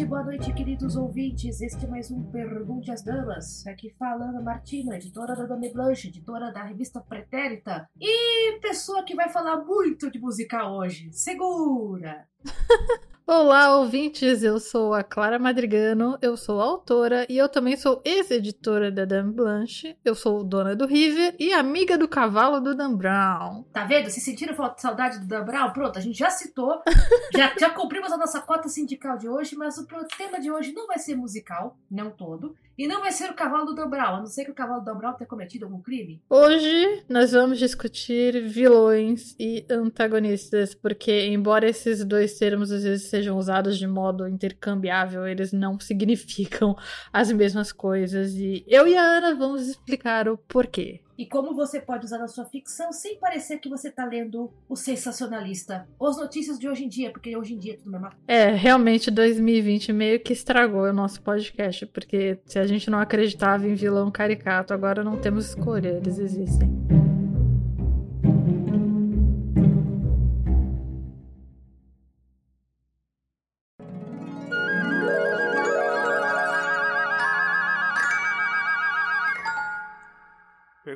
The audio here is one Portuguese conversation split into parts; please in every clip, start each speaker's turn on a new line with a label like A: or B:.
A: tarde, boa noite, queridos ouvintes. Este é mais um Pergunte às Damas. Aqui falando Martina, editora da Dame Blanche, editora da revista Pretérita. E pessoa que vai falar muito de musical hoje. Segura!
B: Olá, ouvintes! Eu sou a Clara Madrigano, eu sou autora e eu também sou ex-editora da Dame Blanche. Eu sou dona do River e amiga do cavalo do Dan Brown.
A: Tá vendo? Se sentiram saudade do Dan Brown? Pronto, a gente já citou, já, já cumprimos a nossa cota sindical de hoje, mas o tema de hoje não vai ser musical, não todo. E não vai ser o cavalo do Dobral, a não ser que o cavalo do Dobral tenha cometido algum crime.
B: Hoje nós vamos discutir vilões e antagonistas, porque embora esses dois termos às vezes sejam usados de modo intercambiável, eles não significam as mesmas coisas. E eu e a Ana vamos explicar o porquê
A: e como você pode usar na sua ficção sem parecer que você está lendo o sensacionalista ou as notícias de hoje em dia, porque hoje em dia é tudo mesmo.
B: É, realmente 2020 meio que estragou o nosso podcast, porque se a gente não acreditava em vilão caricato, agora não temos escolha, eles existem.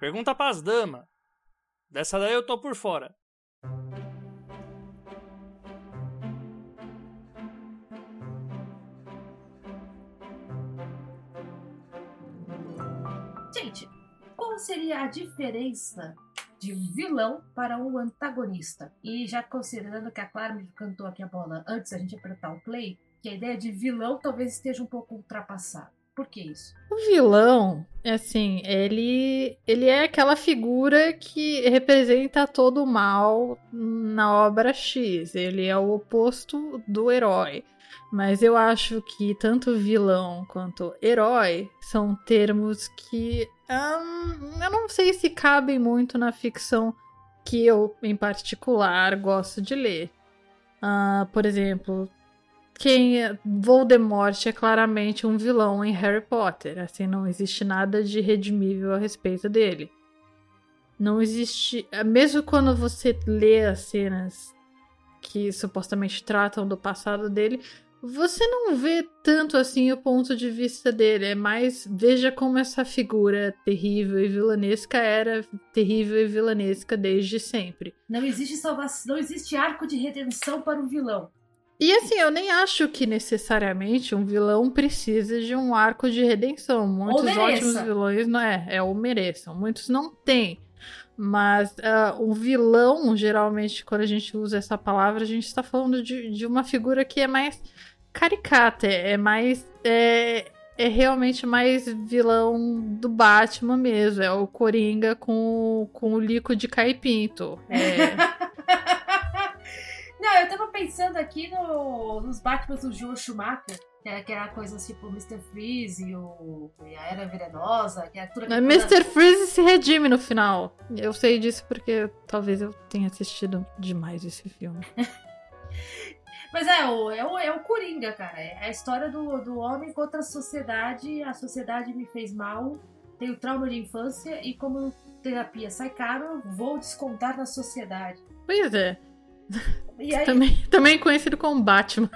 C: Pergunta pras damas. Dessa daí eu tô por fora.
A: Gente, qual seria a diferença de vilão para um antagonista? E já considerando que a Clara me cantou aqui a bola antes da gente apertar o play, que a ideia de vilão talvez esteja um pouco ultrapassada. Por que isso?
B: O vilão, assim, ele, ele é aquela figura que representa todo o mal na obra X. Ele é o oposto do herói. Mas eu acho que tanto vilão quanto herói são termos que hum, eu não sei se cabem muito na ficção que eu, em particular, gosto de ler. Uh, por exemplo, quem é Voldemort é claramente um vilão em Harry Potter, assim não existe nada de redimível a respeito dele. Não existe, mesmo quando você lê as cenas que supostamente tratam do passado dele, você não vê tanto assim o ponto de vista dele, é mais veja como essa figura terrível e vilanesca era terrível e vilanesca desde sempre.
A: Não existe salvação, não existe arco de redenção para um vilão.
B: E assim, eu nem acho que necessariamente um vilão precisa de um arco de redenção. Muitos ótimos vilões não é, é ou mereçam. Muitos não têm. Mas uh, um vilão, geralmente, quando a gente usa essa palavra, a gente está falando de, de uma figura que é mais caricata, é mais. É, é realmente mais vilão do Batman mesmo. É o Coringa com, com o Lico de Caipinto. É.
A: Não, eu tava pensando aqui no, nos Batman do Joe Schumacher, que era, que era coisas tipo Mr. Freeze e, o, e a Era Venenosa, que era tudo
B: Mas Mr. Freeze se redime no final. Eu sei disso porque talvez eu tenha assistido demais esse filme.
A: Mas é o, é o, é o Coringa, cara. É a história do, do homem contra a sociedade. A sociedade me fez mal, tenho trauma de infância e como terapia sai caro, vou descontar na sociedade.
B: Pois é. Também, também conhecido como Batman.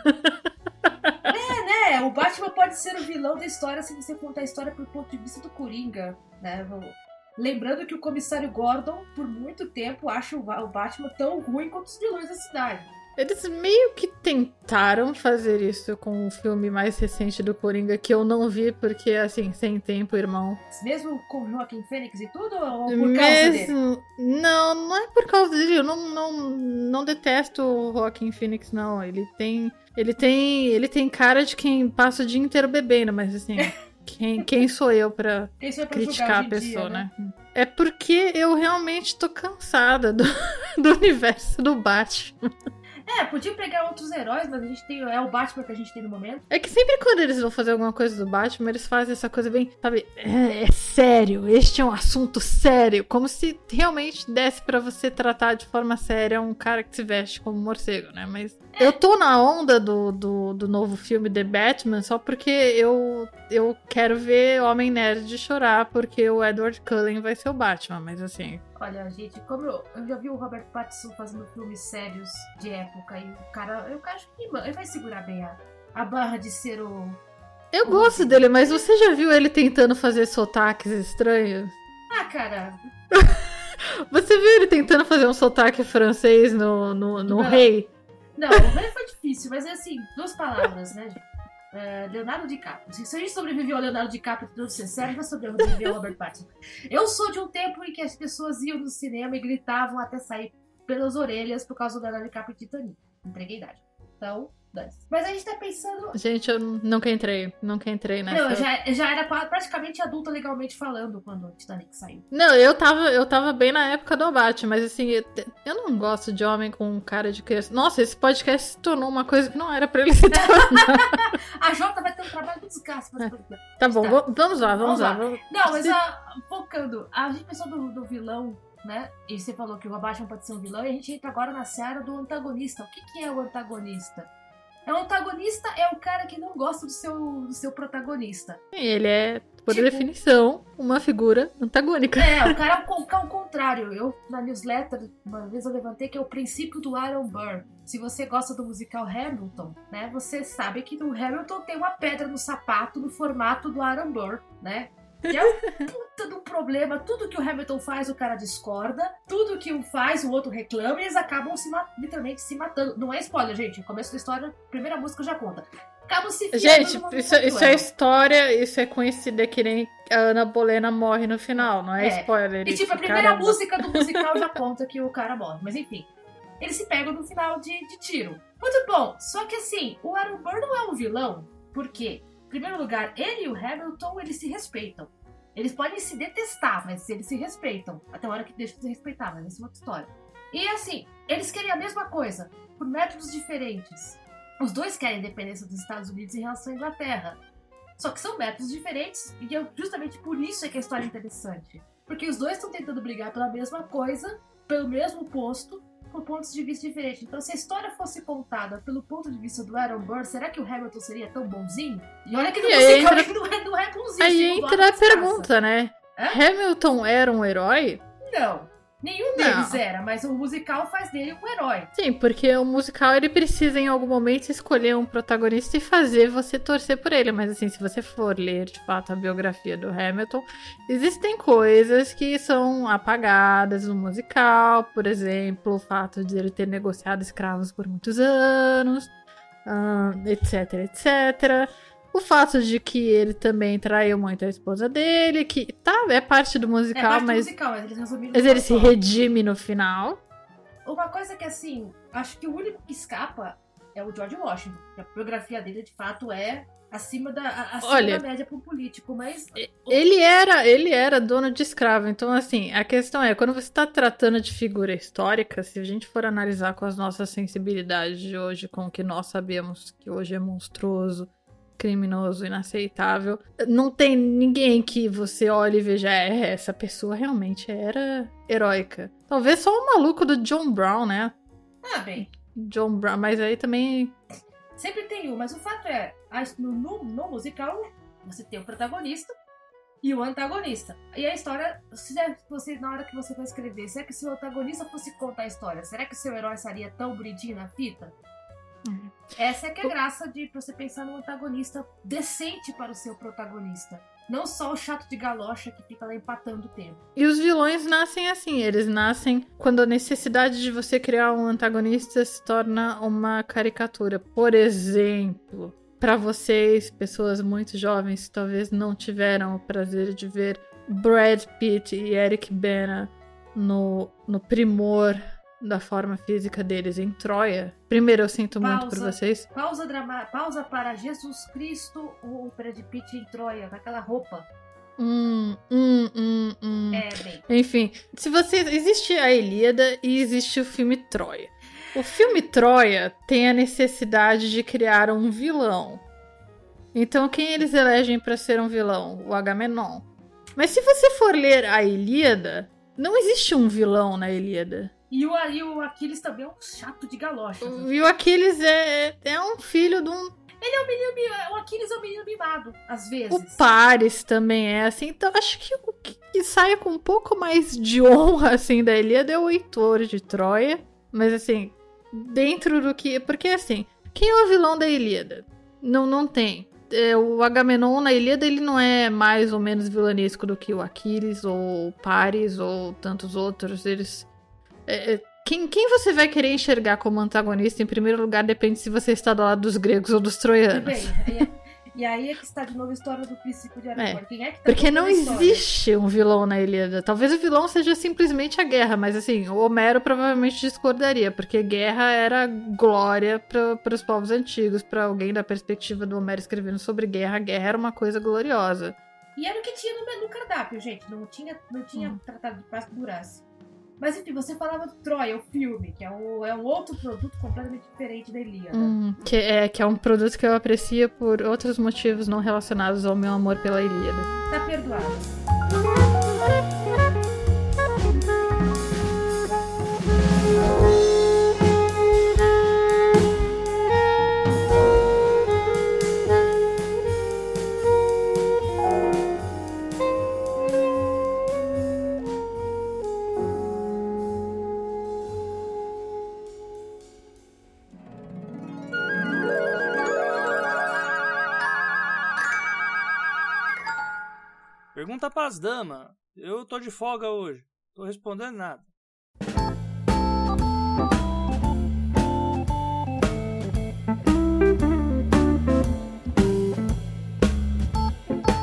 A: É, né? O Batman pode ser o vilão da história se você contar a história pelo ponto de vista do Coringa, né? Lembrando que o comissário Gordon, por muito tempo, acha o Batman tão ruim quanto os vilões da cidade.
B: Eles meio que tentaram fazer isso com o filme mais recente do Coringa, que eu não vi, porque, assim, sem tempo, irmão.
A: Mesmo com Joaquim Fênix e tudo, ou por causa dele?
B: Mesmo... Não, não é por causa dele. Eu não, não, não detesto o Joaquim Phoenix, não. Ele tem. Ele tem. Ele tem cara de quem passa o dia inteiro bebendo, mas assim. Quem, quem sou eu pra
A: sou pra
B: criticar a
A: em dia,
B: pessoa, né? É porque eu realmente tô cansada do, do universo do Batman.
A: É, podia pegar outros heróis, mas a gente tem. É o Batman que a gente tem no momento.
B: É que sempre quando eles vão fazer alguma coisa do Batman, eles fazem essa coisa bem, sabe? É, é sério, este é um assunto sério. Como se realmente desse pra você tratar de forma séria um cara que se veste como morcego, né? Mas eu tô na onda do, do, do novo filme The Batman só porque eu, eu quero ver Homem Nerd chorar porque o Edward Cullen vai ser o Batman. Mas assim,
A: Olha, gente, como eu, eu já vi o Robert Pattinson fazendo filmes sérios de época e o cara, eu acho que ele vai segurar bem a, a barra de ser o.
B: eu gosto dele, mas você já viu ele tentando fazer sotaques estranhos?
A: Ah, cara,
B: Você viu ele tentando fazer um sotaque francês no, no, no. Rei?
A: Não, foi difícil, mas é assim, duas palavras, né, gente? É, Leonardo DiCaprio. Se a gente sobreviveu ao Leonardo DiCaprio ser sério, vai sobreviver ao Robert Pattinson. Eu sou de um tempo em que as pessoas iam no cinema e gritavam até sair pelas orelhas por causa do Leonardo DiCaprio e Titanic. Entreguei idade. Então, Mas a gente tá pensando.
B: Gente, eu nunca entrei. Nunca entrei nessa.
A: Não, eu já, já era praticamente adulta legalmente falando quando o Titanic saiu.
B: Não, eu tava, eu tava bem na época do abate, mas assim, eu, não gosto de homem com cara de criança. Nossa, esse podcast se tornou uma coisa que não era pra ele se tornar.
A: A Jota vai ter um trabalho do desgaste. podcast.
B: tá bom,
A: Tá.
B: vamos lá, vamos,
A: Vamos
B: lá.
A: lá. Não, mas a, focando, a gente pensou do, do vilão, né? E você falou que o Batman pode ser um vilão, e a gente entra agora na seara do antagonista. O que, que é o antagonista? É o antagonista é o cara que não gosta do seu, do seu protagonista.
B: Ele é, por
A: Tipo-
B: definição, uma figura antagônica.
A: É, o cara é o, é o contrário. Eu, na newsletter, uma vez eu levantei que é o princípio do Aaron Burr. Se você gosta do musical Hamilton, né? Você sabe que no Hamilton tem uma pedra no sapato no formato do Aaron Burr, né? Que é um puta de um problema. Tudo que o Hamilton faz, o cara discorda. Tudo que um faz, o outro reclama. E eles acabam se literalmente se matando. Não é spoiler, gente. No começo da história, primeira música já conta. Acabam se
B: Gente, isso, isso é história, isso é conhecido que nem a Ana Bolena morre no final, não é,
A: É.
B: spoiler.
A: E tipo, a primeira
B: caramba.
A: música do musical já conta que o cara morre. Mas enfim. Eles se pegam no final de, de tiro. Muito bom. Só que assim, o Aaron Burr não é um vilão. Por quê? Primeiro lugar, ele e o Hamilton, eles se respeitam. Eles podem se detestar, mas eles se respeitam. Até a hora que deixam de se respeitar, mas isso é outra história. E assim, eles querem a mesma coisa, por métodos diferentes. Os dois querem a independência dos Estados Unidos em relação à Inglaterra. Só que são métodos diferentes, e eu- justamente por isso é que a história é interessante. Porque os dois estão tentando brigar pela mesma coisa, pelo mesmo posto, por pontos de vista diferentes. Então, se a história fosse contada pelo ponto de vista do Aaron Burr, será que o Hamilton seria tão bonzinho? E olha que no
B: E entra-
A: ele não é, não é bonzinho.
B: Aí
A: segundo
B: entra a pergunta, né?
A: Hã?
B: Hamilton era um herói?
A: Não. Nenhum
B: Não.
A: deles era, mas o musical faz dele um herói.
B: Sim, porque o musical ele precisa em algum momento escolher um protagonista e fazer você torcer por ele. Mas assim, se você for ler de fato a biografia do Hamilton, existem coisas que são apagadas no musical, por exemplo, o fato de ele ter negociado escravos por muitos anos, etc, etc. O fato de que ele também traiu muito a esposa dele, que tá, é parte do
A: é
B: musical,
A: parte do
B: mas,
A: musical, mas eles resumiram
B: mas ele se redime no final.
A: Uma coisa que, assim, acho que o único que escapa é o George Washington. A biografia dele, de fato, é acima da, acima
B: Olha,
A: da média para um político, mas...
B: Ele era, ele era dono de escravo. Então, assim, a questão é, quando você está tratando de figura histórica, se a gente for analisar com as nossas sensibilidades de hoje, com o que nós sabemos que hoje é monstruoso, criminoso, inaceitável, não tem ninguém que você olhe e veja, é, essa pessoa realmente era heróica. Talvez só o maluco do John Brown, né?
A: Ah, bem,
B: John Brown, mas aí também.
A: sempre tem um, mas o fato é, no, no- no musical, você tem o protagonista e o antagonista. E a história, se é- você, na hora que você vai escrever, será que se o antagonista fosse contar a história, será que seu herói estaria tão bonitinho na fita? Essa é que é a graça de você pensar num antagonista decente para o seu protagonista. Não só o chato de galocha que fica lá empatando o tempo.
B: E os vilões nascem assim, eles nascem quando a necessidade de você criar um antagonista se torna uma caricatura. Por exemplo, para vocês, pessoas muito jovens, talvez não tiveram o prazer de ver Brad Pitt e Eric Bana no, no primor da forma física deles em Troia. Primeiro, eu sinto
A: Pausa.
B: muito por vocês.
A: Pausa, drama... Pausa para Jesus Cristo, o Brad Pitt em Troia, com aquela roupa.
B: Hum, hum, hum, hum.
A: É, bem.
B: Enfim, se você existe a Ilíada e existe o filme Troia. O filme Troia tem a necessidade de criar um vilão. Então, quem eles elegem para ser um vilão? O Agamenon. Mas se você for ler a Ilíada, não existe um vilão na Ilíada.
A: E o, e o Aquiles também é um chato de galocha.
B: E o Aquiles é, é um filho de um.
A: Ele é um menino mi- O Aquiles é um menino mimado, às vezes.
B: O Paris também é assim. Então, acho que o que que sai com um pouco mais de honra, assim, da Ilíada é o Heitor de Troia. Mas, assim, dentro do que. Porque, assim, quem é o vilão da Ilíada? Não, não tem. É, o Agamenon na Ilíada ele não é mais ou menos vilanesco do que o Aquiles ou o Paris ou tantos outros. Eles. É, é, quem, quem você vai querer enxergar como antagonista, em primeiro lugar, depende se você está do lado dos gregos ou dos troianos.
A: Bem, e, é- e aí é que está de novo a história do princípio de Aragorn. Quem é que tá
B: Porque não existe um vilão na Ilíada. Talvez o vilão seja simplesmente a guerra, mas assim, o Homero provavelmente discordaria, porque guerra era glória para os povos antigos. Para alguém da perspectiva do Homero escrevendo sobre guerra, a guerra era uma coisa gloriosa.
A: E era o que tinha no menu cardápio, gente. Não tinha, não tinha
B: Hum.
A: tratado de paz durasse. Mas enfim, você falava do Troia, o filme, que é, o, é um outro produto completamente diferente da Ilíada.
B: Hum, que, é, que é um produto que eu aprecio por outros motivos não relacionados ao meu amor pela Ilíada.
A: Tá perdoado.
C: Pras damas. Eu tô de folga hoje. Tô respondendo nada.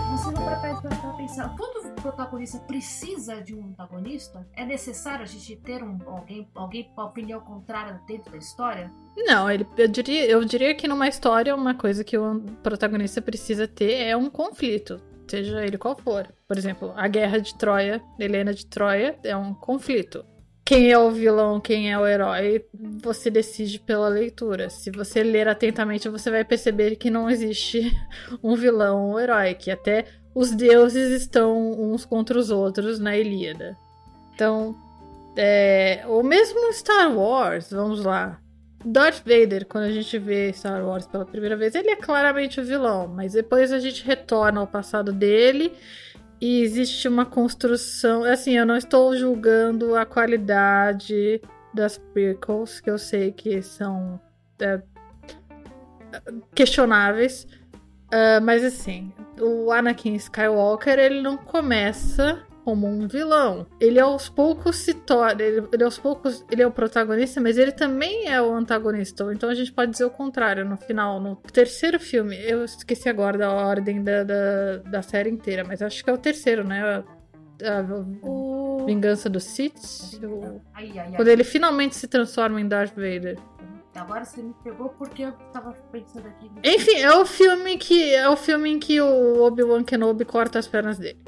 A: Você não para pra pensar, todo protagonista precisa de um antagonista? É necessário a gente ter um, alguém, alguém com a opinião contrária dentro da história?
B: Não, ele, eu, diria, eu diria que numa história, uma coisa que o protagonista precisa ter é um conflito, seja ele qual for. Por exemplo, a guerra de Troia, Helena de Troia, é um conflito. Quem é o vilão, quem é o herói, você decide pela leitura. Se você ler atentamente, você vai perceber que não existe um vilão ou um herói, que até os deuses estão uns contra os outros na Ilíada. Então, é, mesmo Star Wars, vamos lá. Darth Vader, quando a gente vê Star Wars pela primeira vez, ele é claramente o vilão, mas depois a gente retorna ao passado dele e existe uma construção. Assim, eu não estou julgando a qualidade das prequels, que eu sei que são é, questionáveis, ah, mas assim, o Anakin Skywalker ele não começa como um vilão. Ele aos poucos se torna. Ele, ele aos poucos. Ele é o protagonista, mas ele também é o antagonista. Então a gente pode dizer o contrário no final. No terceiro filme, eu esqueci agora da ordem da, da, da série inteira, mas acho que é o terceiro, né? A, a
A: O...
B: Vingança do Sith. o-. Quando ele finalmente se transforma em Darth Vader.
A: Agora você me pegou porque eu tava pensando aqui.
B: Enfim, é o filme que. É o filme em que o Obi-Wan Kenobi corta as pernas dele.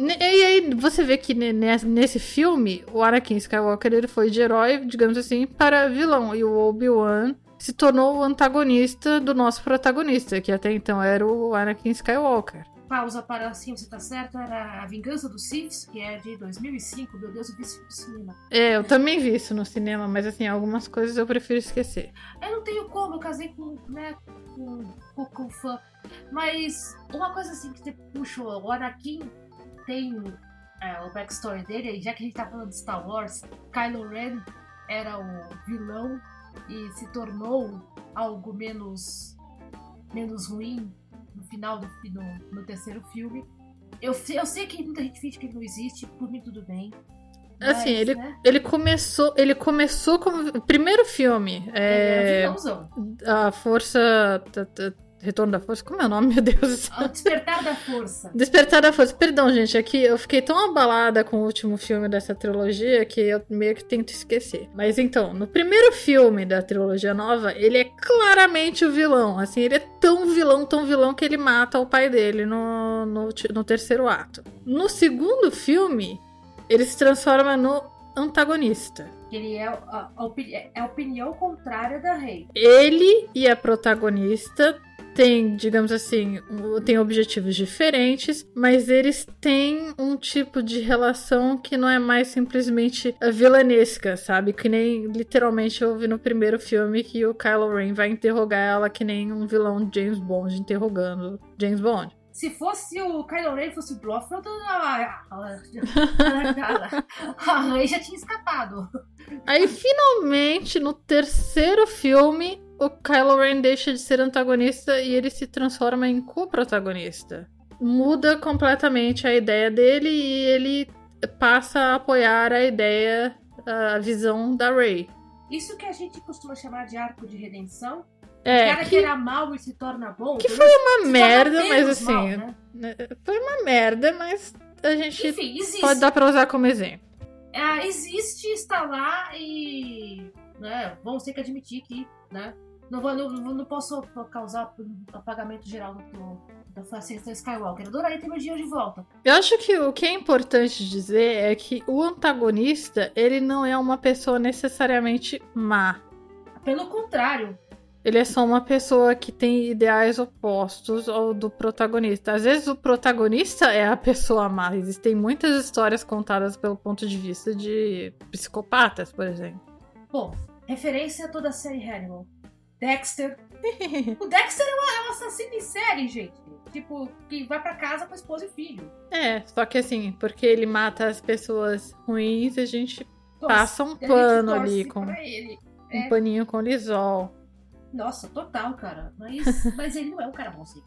B: Ne- E aí você vê que ne- nes- nesse filme, o Anakin Skywalker ele foi de herói, digamos assim, para vilão. E o Obi-Wan se tornou o antagonista do nosso protagonista, que até então era o Anakin Skywalker.
A: Pausa para assim, você tá certo, era A Vingança dos Siths, que é de 2005. Meu Deus, eu vi isso no cinema.
B: É, eu também vi isso no cinema, mas assim, algumas coisas eu prefiro esquecer.
A: Eu não tenho como, eu casei com, né, com, com, com fã. Mas uma coisa assim que você puxou, o Anakin tem é, o backstory dele, e já que a gente tá falando de Star Wars, Kylo Ren era o vilão e se tornou algo menos, menos ruim no final do no, no terceiro filme. Eu, eu sei que muita gente finge que ele não existe, por mim tudo bem.
B: Assim,
A: Mas,
B: ele,
A: né?
B: ele começou. Ele começou como. O primeiro filme. É.
A: vilãozão.
B: A Força. t- t- Retorno da Força? Como é o nome, meu Deus?
A: O Despertar da Força.
B: Despertar da Força. Perdão, gente, é que eu fiquei tão abalada com o último filme dessa trilogia que eu meio que tento esquecer. Mas então, no primeiro filme da trilogia nova, ele é claramente o vilão. Assim, ele é tão vilão, tão vilão que ele mata o pai dele no, no, no terceiro ato. No segundo filme, ele se transforma no antagonista.
A: Ele é a, a opini- é a opinião contrária da Rei.
B: Ele e a protagonista têm, digamos assim, um- têm objetivos diferentes, mas eles têm um tipo de relação que não é mais simplesmente vilanesca, sabe? Que nem literalmente eu vi no primeiro filme que o Kylo Ren vai interrogar ela que nem um vilão de James Bond interrogando James Bond.
A: Se fosse o Kylo Ren fosse o Blofeld, a, a, já tinha escapado.
B: Aí, finalmente, no terceiro filme, o Kylo Ren deixa de ser antagonista e ele se transforma em co-protagonista. Muda completamente a ideia dele e ele passa a apoiar a ideia, a visão da Rey.
A: Isso que a gente costuma chamar de arco de redenção. o
B: É,
A: cara que
B: que,
A: era mal e se torna bom.
B: que foi uma merda, mas assim,
A: mal, né?
B: né, foi uma merda, mas a gente
A: Enfim,
B: pode dar pra usar como exemplo.
A: É, existe, está lá e. Né, vamos ter que admitir que. Né, não, vou, não, não posso causar apagamento geral do, da faceta Skywalker. Adoraria ter meu dia de volta.
B: Eu acho que o que é importante dizer é que o antagonista, ele não é uma pessoa necessariamente má.
A: Pelo contrário,
B: Ele é só uma pessoa que tem ideais opostos ao do protagonista. Às vezes o protagonista é a pessoa má. Existem muitas histórias contadas pelo ponto de vista de psicopatas, por exemplo.
A: Bom, referência a toda a série Hannibal. Dexter. O Dexter é, é um assassino em série, gente. Tipo, que vai pra casa com a esposa e filho.
B: É, só que assim, porque ele mata as pessoas ruins, a gente
A: Nossa,
B: passa um pano
A: torce
B: ali com um
A: É.
B: paninho com lisol.
A: Nossa, total, cara. Mas, mas ele não é um cara bonzinho.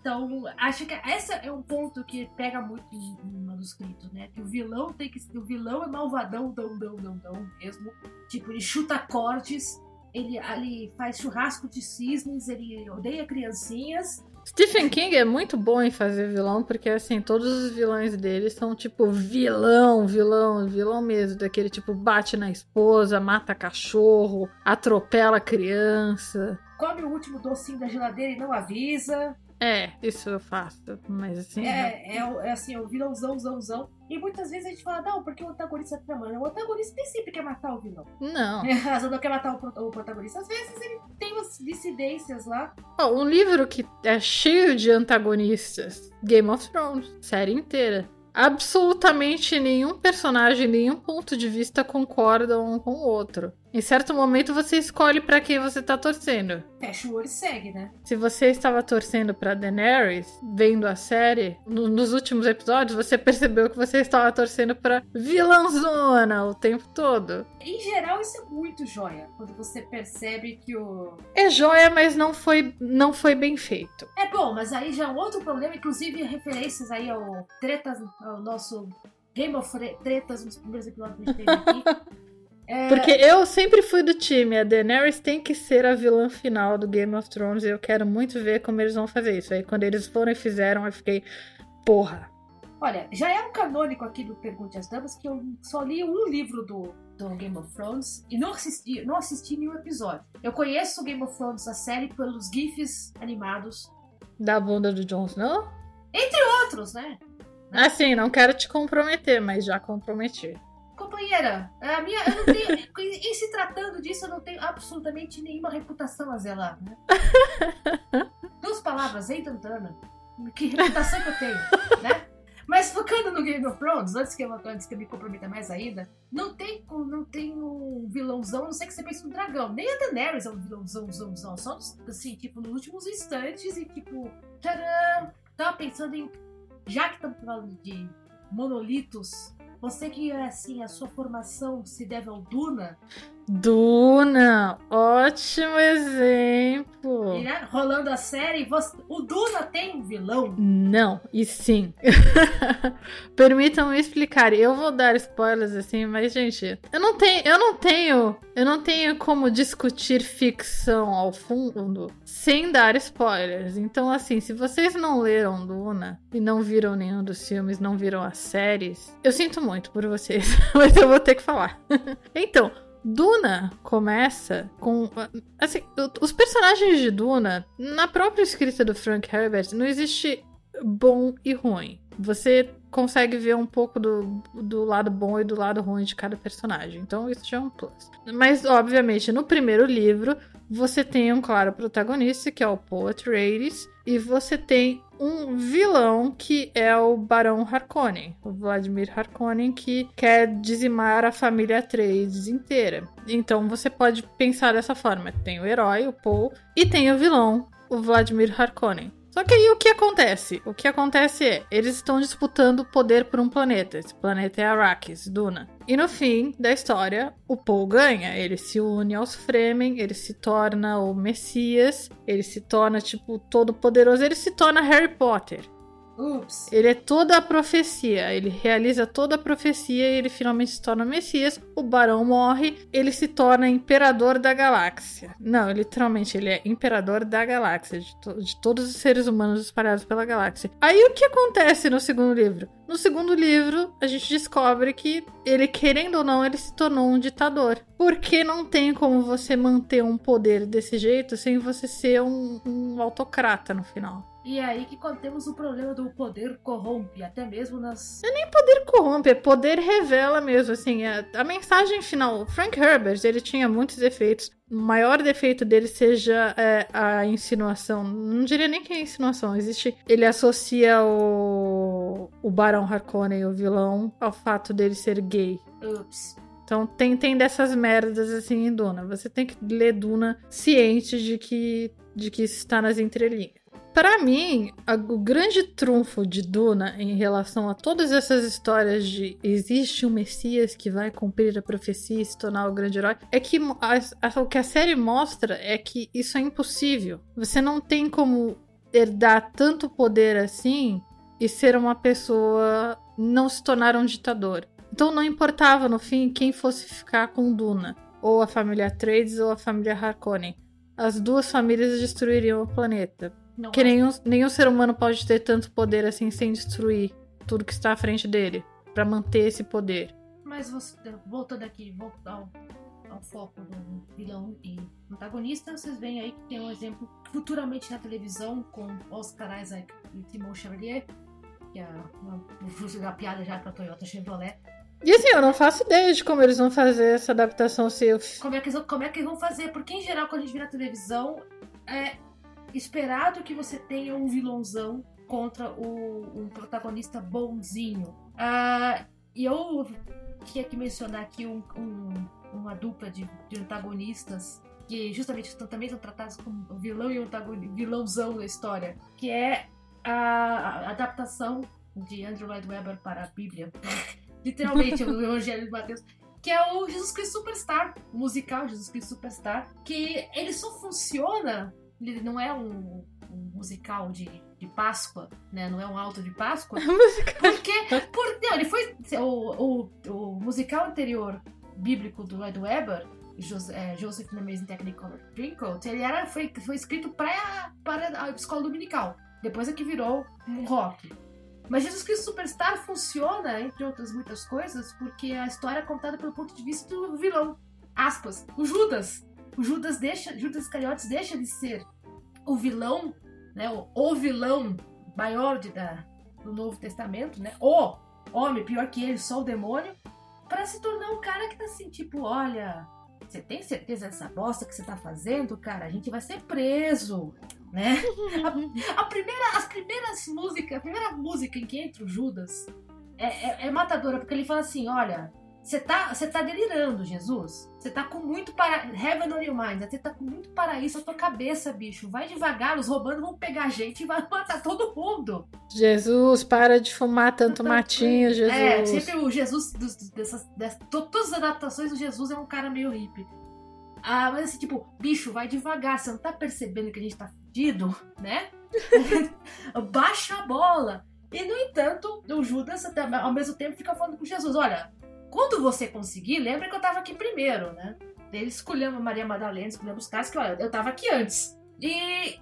A: Então, acho que esse é um ponto que pega muito em manuscrito, né? Que o vilão tem que. O vilão é malvadão, dão, dão, dão, dão mesmo. Tipo, ele chuta cortes, ele, ele faz churrasco de cisnes, ele odeia criancinhas.
B: Stephen King é muito bom em fazer vilão, porque assim, todos os vilões dele são tipo vilão, vilão, vilão mesmo. Daquele tipo, bate na esposa, mata cachorro, atropela criança.
A: Come o último docinho da geladeira e não avisa.
B: É, isso eu faço. Mas assim.
A: É, é, é assim, o vilãozão, zãozão. E muitas vezes a gente fala, não, porque o antagonista tá tramando. O antagonista nem sempre quer matar o vilão.
B: Não.
A: A razão não quer matar o, pro- o protagonista. Às vezes ele tem umas dissidências lá.
B: Ó, um livro que é cheio de antagonistas: Game of Thrones, série inteira. Absolutamente nenhum personagem, nenhum ponto de vista concorda um com o outro. Em certo momento você escolhe pra quem você tá torcendo.
A: Fecha o olho e segue, né?
B: Se você estava torcendo pra Daenerys, vendo a série, no- nos últimos episódios você percebeu que você estava torcendo pra vilãzona o tempo todo.
A: Em geral, isso é muito joia. Quando você percebe que o.
B: É joia, mas não foi, não foi bem feito.
A: É bom, mas aí já é um outro problema, inclusive referências aí ao tretas, ao nosso Game of Tre- Tretas nos primeiros episódios que a gente teve aqui. É,
B: Porque eu sempre fui do time, a Daenerys tem que ser a vilã final do Game of Thrones e eu quero muito ver como eles vão fazer isso. Aí quando eles foram e fizeram, eu fiquei, porra.
A: Olha, já é um canônico aqui do Pergunte às Damas que eu só li um livro do, do Game of Thrones e não assisti, não assisti nenhum episódio. Eu conheço o Game of Thrones, a série, pelos GIFs animados.
B: Da bunda do Jon Snow?
A: Outros, né?
B: Assim, não quero te comprometer, mas já comprometi.
A: Companheira, a minha, eu não tenho, em se tratando disso, eu não tenho absolutamente nenhuma reputação a zelar, né? Duas palavras, hein, Tantana? Que reputação que eu tenho, né? Mas focando no Game of Thrones, antes que eu, antes que eu me comprometa mais ainda, não tem, não tem um vilãozão, não sei que você pense no dragão. Nem a Daenerys é um vilãozão, vilãozão, só assim, tipo, nos últimos instantes e tipo, tcharam! Tava pensando em, já que estamos falando de monolitos, você que, assim, a sua formação se deve ao Duna,
B: Duna, ótimo exemplo.
A: Né, rolando a série, você- o Duna tem um vilão.
B: Não, e sim. Permitam-me explicar. Eu vou dar spoilers assim, mas gente, eu não tenho, eu não tenho, eu não tenho como discutir ficção ao fundo sem dar spoilers. Então assim, se vocês não leram Duna e não viram nenhum dos filmes, não viram as séries, eu sinto muito por vocês, mas eu vou ter que falar. então, Duna começa com. Assim, os personagens de Duna, na própria escrita do Frank Herbert, não existe bom e ruim. Você consegue ver um pouco do, do lado bom e do lado ruim de cada personagem. Então, isso já é um plus. Mas, obviamente, no primeiro livro, você tem um claro protagonista, que é o Paul Atreides, e você tem um vilão que é o Barão Harkonnen, o Vladimir Harkonnen, que quer dizimar a família Atreides inteira. Então você pode pensar dessa forma: tem o herói, o Paul, e tem o vilão, o Vladimir Harkonnen. Só que aí o que acontece? O que acontece é, eles estão disputando poder por um planeta. Esse planeta é Arrakis, Duna. E no fim da história, o Paul ganha. Ele se une aos Fremen, ele se torna o Messias, ele se torna, tipo, todo poderoso, ele se torna Harry Potter.
A: Ups.
B: Ele é toda a profecia, ele realiza toda a profecia e ele finalmente se torna Messias. O Barão morre, ele se torna Imperador da Galáxia. Não, literalmente, ele é Imperador da Galáxia, de, to- de todos os seres humanos espalhados pela galáxia. Aí o que acontece no segundo livro? No segundo livro, a gente descobre que ele, querendo ou não, ele se tornou um ditador. Porque não tem como você manter um poder desse jeito sem você ser um, um autocrata no final.
A: E é aí que temos o problema do poder corrompe, até mesmo nas.
B: poder corrompe, é poder revela mesmo, assim, a, a mensagem final. Frank Herbert, ele tinha muitos defeitos. O maior defeito dele seja é, a insinuação. Não diria nem que é insinuação. Existe. Ele associa o, o Barão Harkonnen, o vilão, ao fato dele ser gay.
A: Ups.
B: Então tem, tem dessas merdas assim em Duna. Você tem que ler Duna ciente de que, de que isso está nas entrelinhas. Pra mim, a- o grande trunfo de Duna em relação a todas essas histórias de existe um Messias que vai cumprir a profecia e se tornar o grande herói, é que a- a- o que a série mostra é que isso é impossível. Você não tem como herdar tanto poder assim e ser uma pessoa não se tornar um ditador. Então não importava no fim quem fosse ficar com Duna, ou a família Atreides ou a família Harkonnen. As duas famílias destruiriam o planeta.
A: Não
B: Que nenhum, nenhum ser humano pode ter tanto poder assim sem destruir tudo que está à frente dele, Pra manter esse poder.
A: Mas você, voltando aqui, voltando ao, ao foco do vilão e antagonista, vocês veem aí que tem um exemplo futuramente na televisão com Oscar Isaac e Timon Chevalier, que é uma, uma piada já pra Toyota Chevrolet.
B: E assim, eu não faço ideia de como eles vão fazer essa adaptação se eu
A: Como é, que, como é que vão fazer? Porque, em geral, quando a gente vê na televisão, é esperado que você tenha um vilãozão contra o, um protagonista bonzinho. Ah, e eu tinha que mencionar aqui um- um- uma dupla de, de antagonistas que justamente estão, também são tratados como vilão e antagoni- vilãozão da história, que é a, a adaptação de Andrew Lloyd Webber para a Bíblia. Literalmente, o Evangelho de Mateus que é o Jesus Cristo Superstar, o musical Jesus Cristo Superstar, que ele só funciona, ele não é um, um musical de, de Páscoa, né? Não é um alto de Páscoa, porque, por, não, ele foi o, o, o musical anterior bíblico do Lloyd Webber, Jos- é, Joseph in Amazing Technicolor Dreamcoat, ele era, foi, foi escrito para, para a escola dominical. Depois é que virou um rock. Mas Jesus Cristo Superstar funciona, entre outras muitas coisas, porque a história é contada pelo ponto de vista do vilão. Aspas. O Judas. O Judas deixa. Judas Iscariotes deixa de ser o vilão, né? O, o vilão maior de, da, do Novo Testamento, né? O homem, pior que ele, só o demônio, para se tornar um cara que tá assim, tipo, olha. Você tem certeza dessa bosta que você tá fazendo, cara? A gente vai ser preso, né? A primeira, as primeiras músicas, a primeira música em que entra o Judas é, é- é matadora, porque ele fala assim: olha, Você tá, você tá delirando, Jesus. Você tá com muito para. Heaven on your mind. Você tá com muito paraíso na tua cabeça, bicho. Vai devagar, os roubando vão pegar a gente e vai matar todo mundo.
B: Jesus, para de fumar tanto matinho, Jesus.
A: É, sempre o Jesus. Dos, dessas, dessas, todas as adaptações do Jesus é um cara meio hippie. Ah, mas assim, tipo, bicho, vai devagar. Você não tá percebendo que a gente tá fudido, né? Baixa a bola. E, no entanto, o Judas, ao mesmo tempo, fica falando com Jesus: olha, quando você conseguir, lembra que eu tava aqui primeiro, né? Ele escolheu Maria Madalena, escolheu os caras que, olha, eu tava aqui antes. E,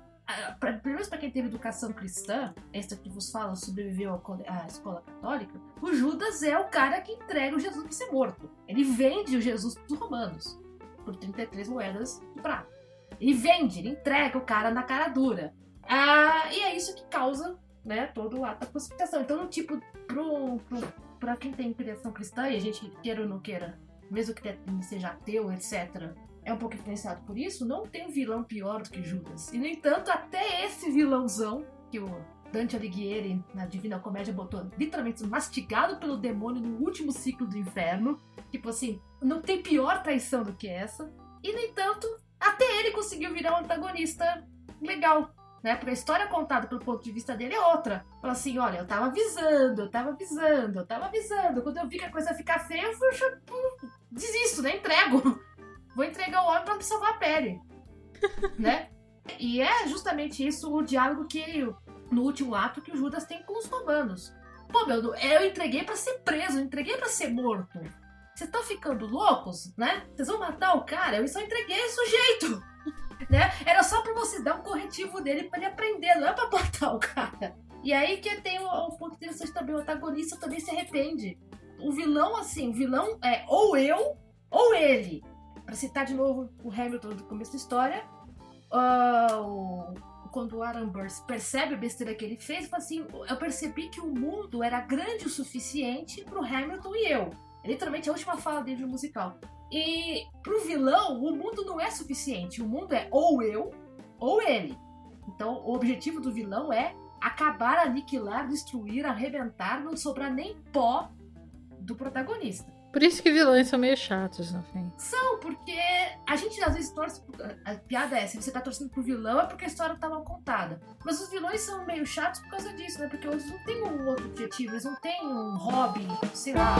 A: pra, pelo menos pra quem teve educação cristã, esta que vos fala sobreviveu à escola católica, o Judas é o cara que entrega o Jesus pra ser morto. Ele vende o Jesus pros romanos por 33 moedas de prata. Ele vende, entrega o cara na cara dura. Ah, e é isso que causa né, todo o ato da crucificação. Então, tipo, pro, pro, pra quem tem criação cristã, e a gente queira ou não queira, mesmo que seja ateu, etc., é um pouco influenciado por isso, não tem um vilão pior do que Judas. E, no entanto, até esse vilãozão, que o Dante Alighieri, na Divina Comédia, botou literalmente mastigado pelo demônio no último ciclo do inferno, tipo assim, não tem pior traição do que essa. E, no entanto, até ele conseguiu virar um antagonista legal né? Porque a história contada pelo ponto de vista dele é outra. Fala assim, olha, eu tava avisando, eu tava avisando, eu tava avisando. Quando eu vi que a coisa ia ficar feia, eu fui, desisto, né? Entrego. Vou entregar o homem pra salvar a pele. né? E é justamente isso o diálogo que, no último ato, que o Judas tem com os romanos. Pô, meu, eu entreguei para ser preso, eu entreguei para ser morto. Vocês estão ficando loucos, né? Vocês vão matar o cara? Eu só entreguei o sujeito né? Era só pra você dar um corretivo dele pra ele aprender, não é pra matar o cara. E aí que tem o, o ponto interessante também, o antagonista também se arrepende. O vilão, assim, o vilão é ou eu ou ele. Pra citar de novo o Hamilton do começo da história, uh, o, quando o Aaron Burst percebe a besteira que ele fez, assim: eu percebi que o mundo era grande o suficiente pro Hamilton e eu. É literalmente a última fala dele no musical. E pro vilão, o mundo não é suficiente. O mundo é ou eu ou ele. Então, o objetivo do vilão é acabar, aniquilar, destruir, arrebentar, não sobrar nem pó do protagonista.
B: Por isso que vilões são meio chatos, no fim.
A: São, porque a gente às vezes torce. A piada é: se você tá torcendo pro vilão, é porque a história tá mal contada. Mas os vilões são meio chatos por causa disso, né? Porque eles não têm um outro objetivo, eles não têm um hobby, sei lá.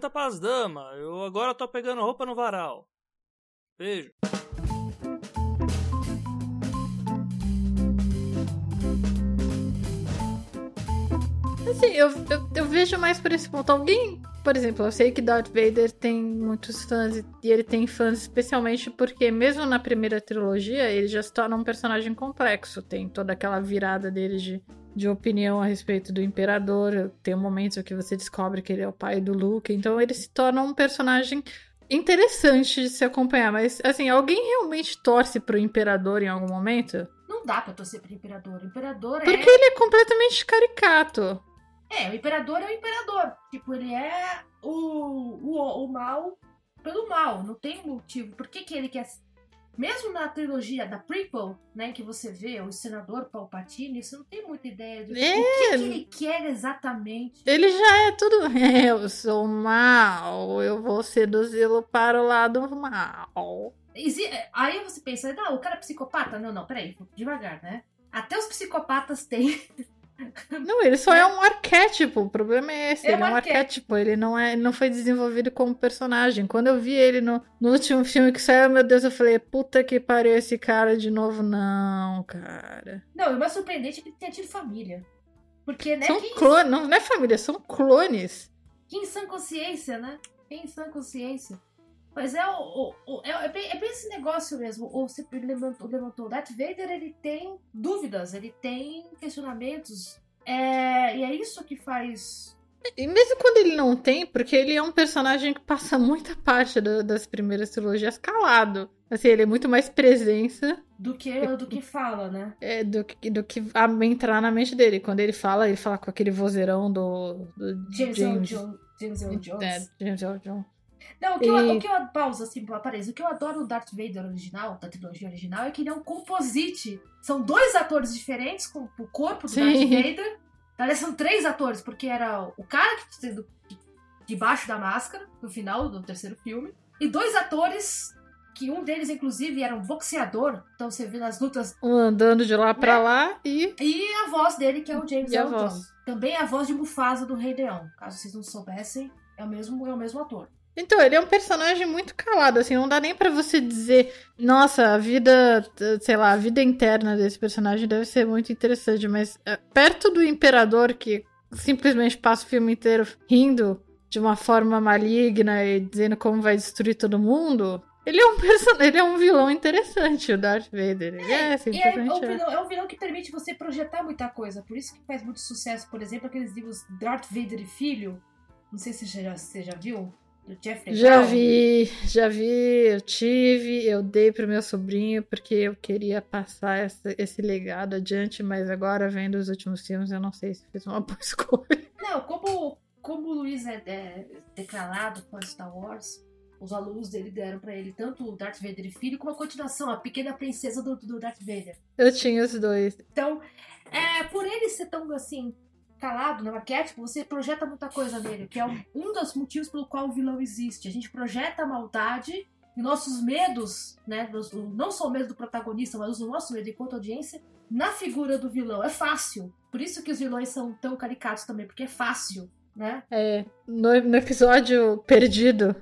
C: Pergunta pras damas. Eu agora tô pegando roupa no varal. Beijo.
B: Assim, eu, eu, eu, vejo mais por esse ponto. Alguém, por exemplo, eu sei que Darth Vader tem muitos fãs e ele tem fãs especialmente porque, mesmo na primeira trilogia, ele já se torna um personagem complexo. Tem toda aquela virada dele de de opinião a respeito do imperador. Tem um momento que você descobre que ele é o pai do Luke, então ele se torna um personagem interessante de se acompanhar. Mas, assim, alguém realmente torce pro imperador em algum momento?
A: Não dá pra torcer pro imperador. O imperador
B: Porque é. Porque ele é completamente caricato.
A: É, o imperador é o imperador. Tipo, ele é o, o, o mal pelo mal. Não tem motivo. Por que, que ele quer mesmo na trilogia da prequel, né, que você vê o senador Palpatine, você não tem muita ideia do é. que, que, ele quer exatamente.
B: Ele já é tudo. Eu sou mal, eu vou seduzi-lo para o lado mal.
A: Aí você pensa, não, o cara é psicopata? Não, não, peraí, devagar, né? Até os psicopatas têm
B: Não, ele só é um arquétipo. O problema é esse. É ele é um arquétipo. Ele não, é, não foi desenvolvido como personagem. Quando eu vi ele no, no último filme que saiu, meu Deus, eu falei, puta que pariu esse cara de novo. Não, cara.
A: Não, o mais surpreendente é que ele tenha tido família. Porque, né?
B: São clones. Não, não é família, são clones.
A: Quem sã consciência, né? Quem sã consciência. Mas é, o, o, é, é, bem, é, bem, esse negócio mesmo. O você levantou, levantou. O Darth Vader ele tem dúvidas, ele tem questionamentos. É, e é isso que faz.
B: E mesmo quando ele não tem, porque ele é um personagem que passa muita parte do, das primeiras trilogias calado. Assim, ele é muito mais presença.
A: Do que, do que fala, né?
B: É, do, do que a, entrar na mente dele. Quando ele fala, ele fala com aquele vozeirão do. do
A: James, James, James, James Earl Jones. É,
B: James Jones.
A: Não, o que, eu,
B: E-
A: o que eu pausa assim, aparece. O que eu adoro no Darth Vader original, da trilogia original, é que ele é um composite. São dois atores diferentes com o corpo do
B: Sim.
A: Darth Vader. Aliás, são três atores, porque era o cara que de- debaixo da máscara, no final do terceiro filme, e dois atores que um deles, inclusive, era um boxeador. Então você vê nas lutas.
B: Um andando de lá pra
A: É.
B: lá e.
A: E a voz dele, que é o James
B: E?
A: Jones. Também é a voz de Mufasa do Rei Leão. Caso vocês não soubessem, é o mesmo, é o mesmo ator.
B: Então, ele é um personagem muito calado, assim, não dá nem pra você dizer, nossa, a vida, sei lá, a vida interna desse personagem deve ser muito interessante, mas é, perto do Imperador, que simplesmente passa o filme inteiro rindo de uma forma maligna e dizendo como vai destruir todo mundo, ele é um person... ele é um vilão interessante, o Darth Vader. Ele é,
A: E é,
B: simplesmente.
A: um
B: é.
A: vilão, é um vilão que permite você projetar muita coisa. Por isso que faz muito sucesso, por exemplo, aqueles livros Darth Vader e Filho. Não sei se você já, você já viu. Do Jeffrey
B: Já
A: Brown.
B: vi, já vi, eu tive, eu dei pro meu sobrinho porque eu queria passar essa- esse legado adiante, mas agora vendo os últimos filmes eu não sei se fiz uma boa escolha.
A: Não, como, como o Luiz é, é declarado com Star Wars, os alunos dele deram pra ele tanto o Darth Vader e Filho como a continuação, a pequena princesa do, do Darth Vader.
B: Eu tinha os dois.
A: Então, é, por ele ser tão assim, calado no arquétipo, você projeta muita coisa nele, que é um, um dos motivos pelo qual o vilão existe. A gente projeta a maldade e nossos medos, né? não só o medo do protagonista, mas o nosso medo enquanto audiência, na figura do vilão. É fácil. Por isso que os vilões são tão caricatos também, porque é fácil, né?
B: É, no, no episódio Perdido,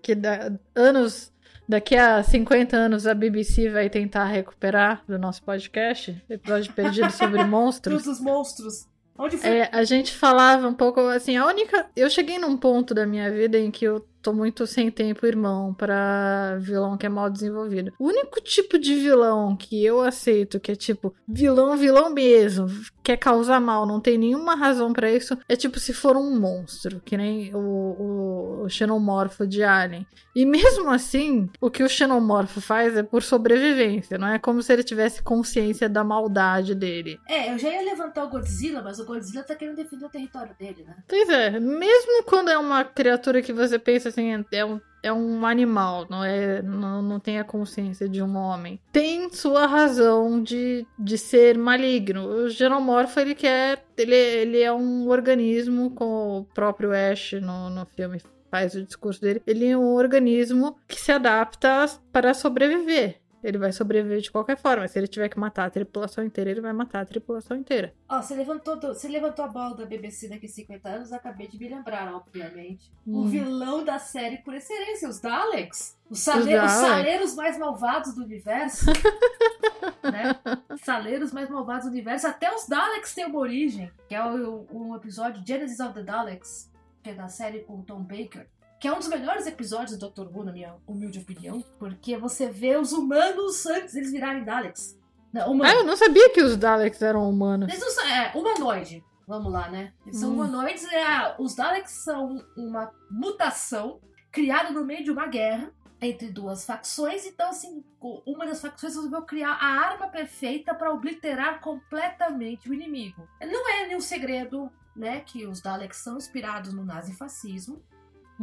B: que da, anos, daqui a 50 anos a BBC vai tentar recuperar do nosso podcast, episódio Perdido sobre monstros.
A: Cruz dos monstros. Onde foi?
B: É, a gente falava um pouco assim, a única. Eu cheguei num ponto da minha vida em que eu tô muito sem tempo, irmão, pra vilão que é mal desenvolvido. O único tipo de vilão que eu aceito, que é tipo, vilão, vilão mesmo, quer causar mal, não tem nenhuma razão pra isso, é tipo se for um monstro, que nem o, o, o xenomorfo de Alien. E mesmo assim, o que o xenomorfo faz é por sobrevivência, não é como se ele tivesse consciência da maldade dele.
A: É, eu já ia levantar o Godzilla, mas o Godzilla tá querendo defender o território dele, né?
B: Pois é, mesmo quando é uma criatura que você pensa assim, é um, é um animal, não é, não, não tem a consciência de um homem, tem sua razão de, de ser maligno. O xenomorfo, ele quer, ele, ele é um organismo, com o próprio Ash no, no filme faz o discurso dele, ele é um organismo que se adapta para sobreviver. Ele vai sobreviver de qualquer forma. Se ele tiver que matar a tripulação inteira, ele vai matar a tripulação inteira.
A: Ó, você levantou, você levantou a bola da BBC daqui a 50 anos, acabei de me lembrar, obviamente. O
B: Hum.
A: vilão da série por excelência, os Daleks. Os, sale- os saleiros mais malvados do universo. né? Saleiros mais malvados do universo. Até os Daleks têm uma origem. Que é o, o episódio Genesis of the Daleks, que é da série com o Tom Baker. Que é um dos melhores episódios do Dr. Who, na minha humilde opinião. Porque você vê os humanos antes deles virarem Daleks. Não, humanos.
B: Ah, eu não sabia que os Daleks eram humanos.
A: Eles não são. É, humanoide. Vamos lá, né? Eles são
B: Hum.
A: humanoides. É, os Daleks são uma mutação criada no meio de uma guerra entre duas facções. Então, assim, uma das facções resolveu criar a arma perfeita para obliterar completamente o inimigo. Não é nenhum segredo, né, que os Daleks são inspirados no nazifascismo.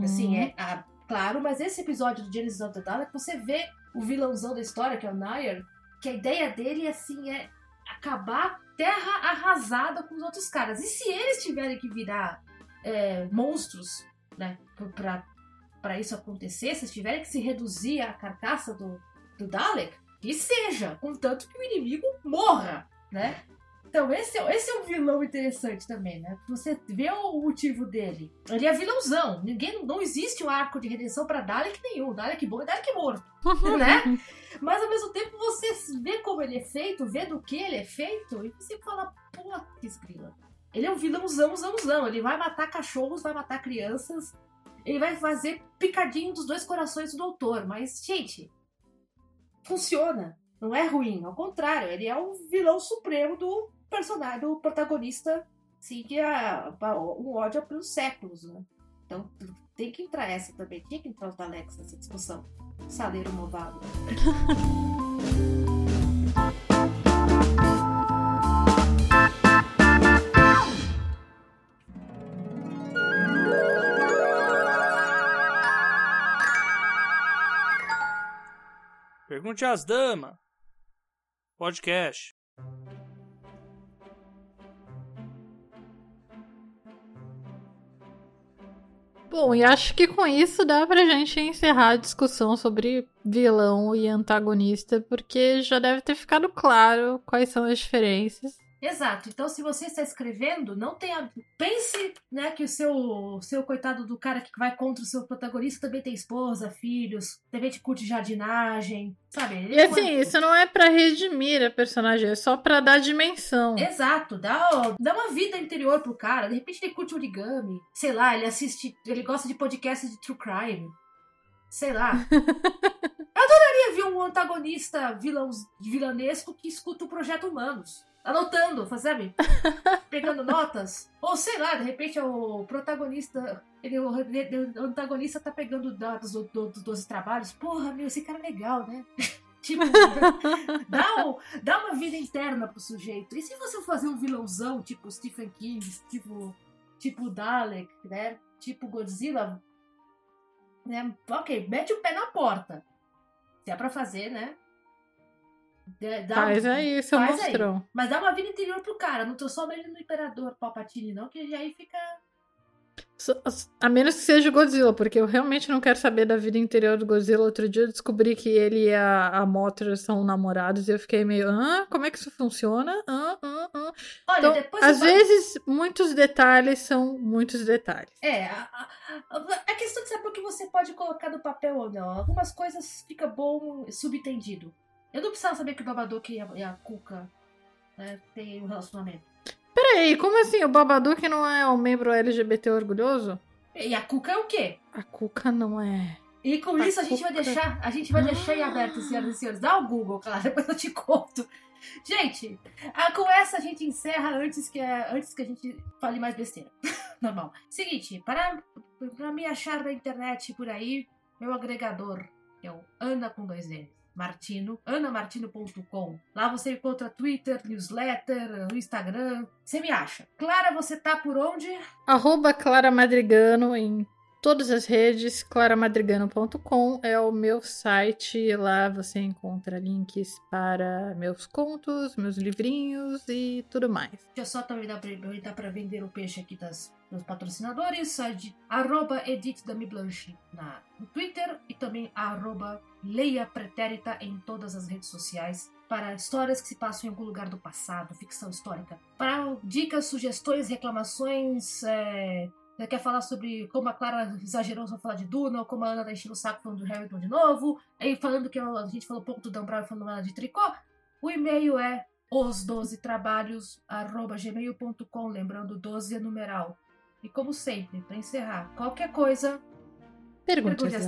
A: Assim,
B: Uhum.
A: é ah, claro, mas esse episódio do Genesis of the Dalek, você vê o vilãozão da história, que é o Nair, que a ideia dele, assim, é acabar terra arrasada com os outros caras. E se eles tiverem que virar é, monstros, né, pra, pra isso acontecer, se tiverem que se reduzir à carcaça do, do Dalek, que seja, contanto que o inimigo morra, né? Então, esse, é- esse é um vilão interessante também, né? Você vê o motivo dele. Ele é vilãozão. Ninguém, não existe um arco de redenção pra Dalek nenhum. Dalek bom é Dalek morto, né? Mas ao mesmo tempo você vê como ele é feito, vê do que ele é feito, e você fala, putz, grila. Ele é um vilãozão, zãozão. Ele vai matar cachorros, vai matar crianças. Ele vai fazer picadinho dos dois corações do doutor. Mas, gente, funciona. Não é ruim. Ao contrário, ele é o vilão supremo do personagem, do protagonista siga assim, o ódio pelos séculos, né? Então tem que entrar essa também, tinha que entrar o Alex nessa discussão. Saleiro movado.
C: Pergunte às damas. Podcast.
B: Bom, e acho que com isso dá pra gente encerrar a discussão sobre vilão e antagonista, porque já deve ter ficado claro quais são as diferenças.
A: Exato. Então, se você está escrevendo, não tenha. Pense né, que o seu, seu coitado do cara que vai contra o seu protagonista também tem esposa, filhos, também te curte jardinagem, sabe? Ele
B: e assim, isso não é para redimir a personagem, é só para dar dimensão.
A: Exato. Dá, dá uma vida interior pro cara. De repente ele curte origami. Sei lá, ele assiste. Ele gosta de podcasts de true crime. Sei lá. Eu adoraria ver um antagonista vilão, vilanesco que escuta o Projeto Humanos anotando, sabe? Pegando notas. Ou sei lá, de repente o protagonista, ele, o, antagonista tá pegando dados dos do, do 12 trabalhos. Porra, meu, esse cara é legal, né? tipo, dá, um, dá uma vida interna pro sujeito. E se você fazer um vilãozão, tipo Stephen King, tipo, tipo Dalek, né? Tipo Godzilla, né? Ok, mete o pé na porta. Se é pra fazer, né?
B: Dá faz aí, seu faz monstrão. Aí.
A: Mas dá uma vida interior pro cara. Não tô só ele no Imperador Palpatine, não, que aí fica.
B: A menos que seja o Godzilla, porque eu realmente não quero saber da vida interior do Godzilla. Outro dia eu descobri que ele e a, a Mothra são namorados e eu fiquei meio, ah, como é que isso funciona? Ah, ah, ah. Olha, então, depois às vezes, muitos detalhes são muitos detalhes.
A: É, a, a, a, questão de saber o que você pode colocar no papel ou não. Algumas coisas fica bom subentendido. Eu não precisava saber que o Babadook e a, e a Cuca né, têm um relacionamento.
B: Peraí, como assim? O Babadook não é um membro LGBT orgulhoso?
A: E a Cuca é o quê?
B: A Cuca não é.
A: E com a isso a gente vai deixar, a gente vai ah. deixar em aberto, senhoras e senhores. Dá o Google, claro, depois eu te conto. Gente, a, com essa a gente encerra antes que, antes que a gente fale mais besteira. Normal. Seguinte, para, para me achar na internet por aí, meu agregador é o Ana com dois N's. Martino, anamartino.com. Lá você encontra Twitter, newsletter, Instagram. Você me acha. Clara, você tá por onde?
B: Arroba Clara Madrigano em todas as redes. claramadrigano.com é o meu site. Lá você encontra links para meus contos, meus livrinhos e tudo mais.
A: Deixa eu só também aproveitar para vender o peixe aqui das dos patrocinadores, de arroba Blanche na, no Twitter e também arroba Leia Pretérita em todas as redes sociais para histórias que se passam em algum lugar do passado, ficção histórica. Para dicas, sugestões, reclamações, é, você quer falar sobre como a Clara exagerou só falar de Duna, ou como a Ana tá enchendo o saco falando do Hamilton de novo, aí falando que a gente falou pouco do Dan Brown falando nada de tricô, o e-mail é os 12 trabalhos gmail.com, lembrando 12 é numeral. E como sempre, para encerrar, qualquer coisa,
B: pergunte, pergunte as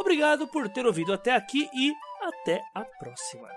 C: Obrigado por ter ouvido até aqui e até a próxima.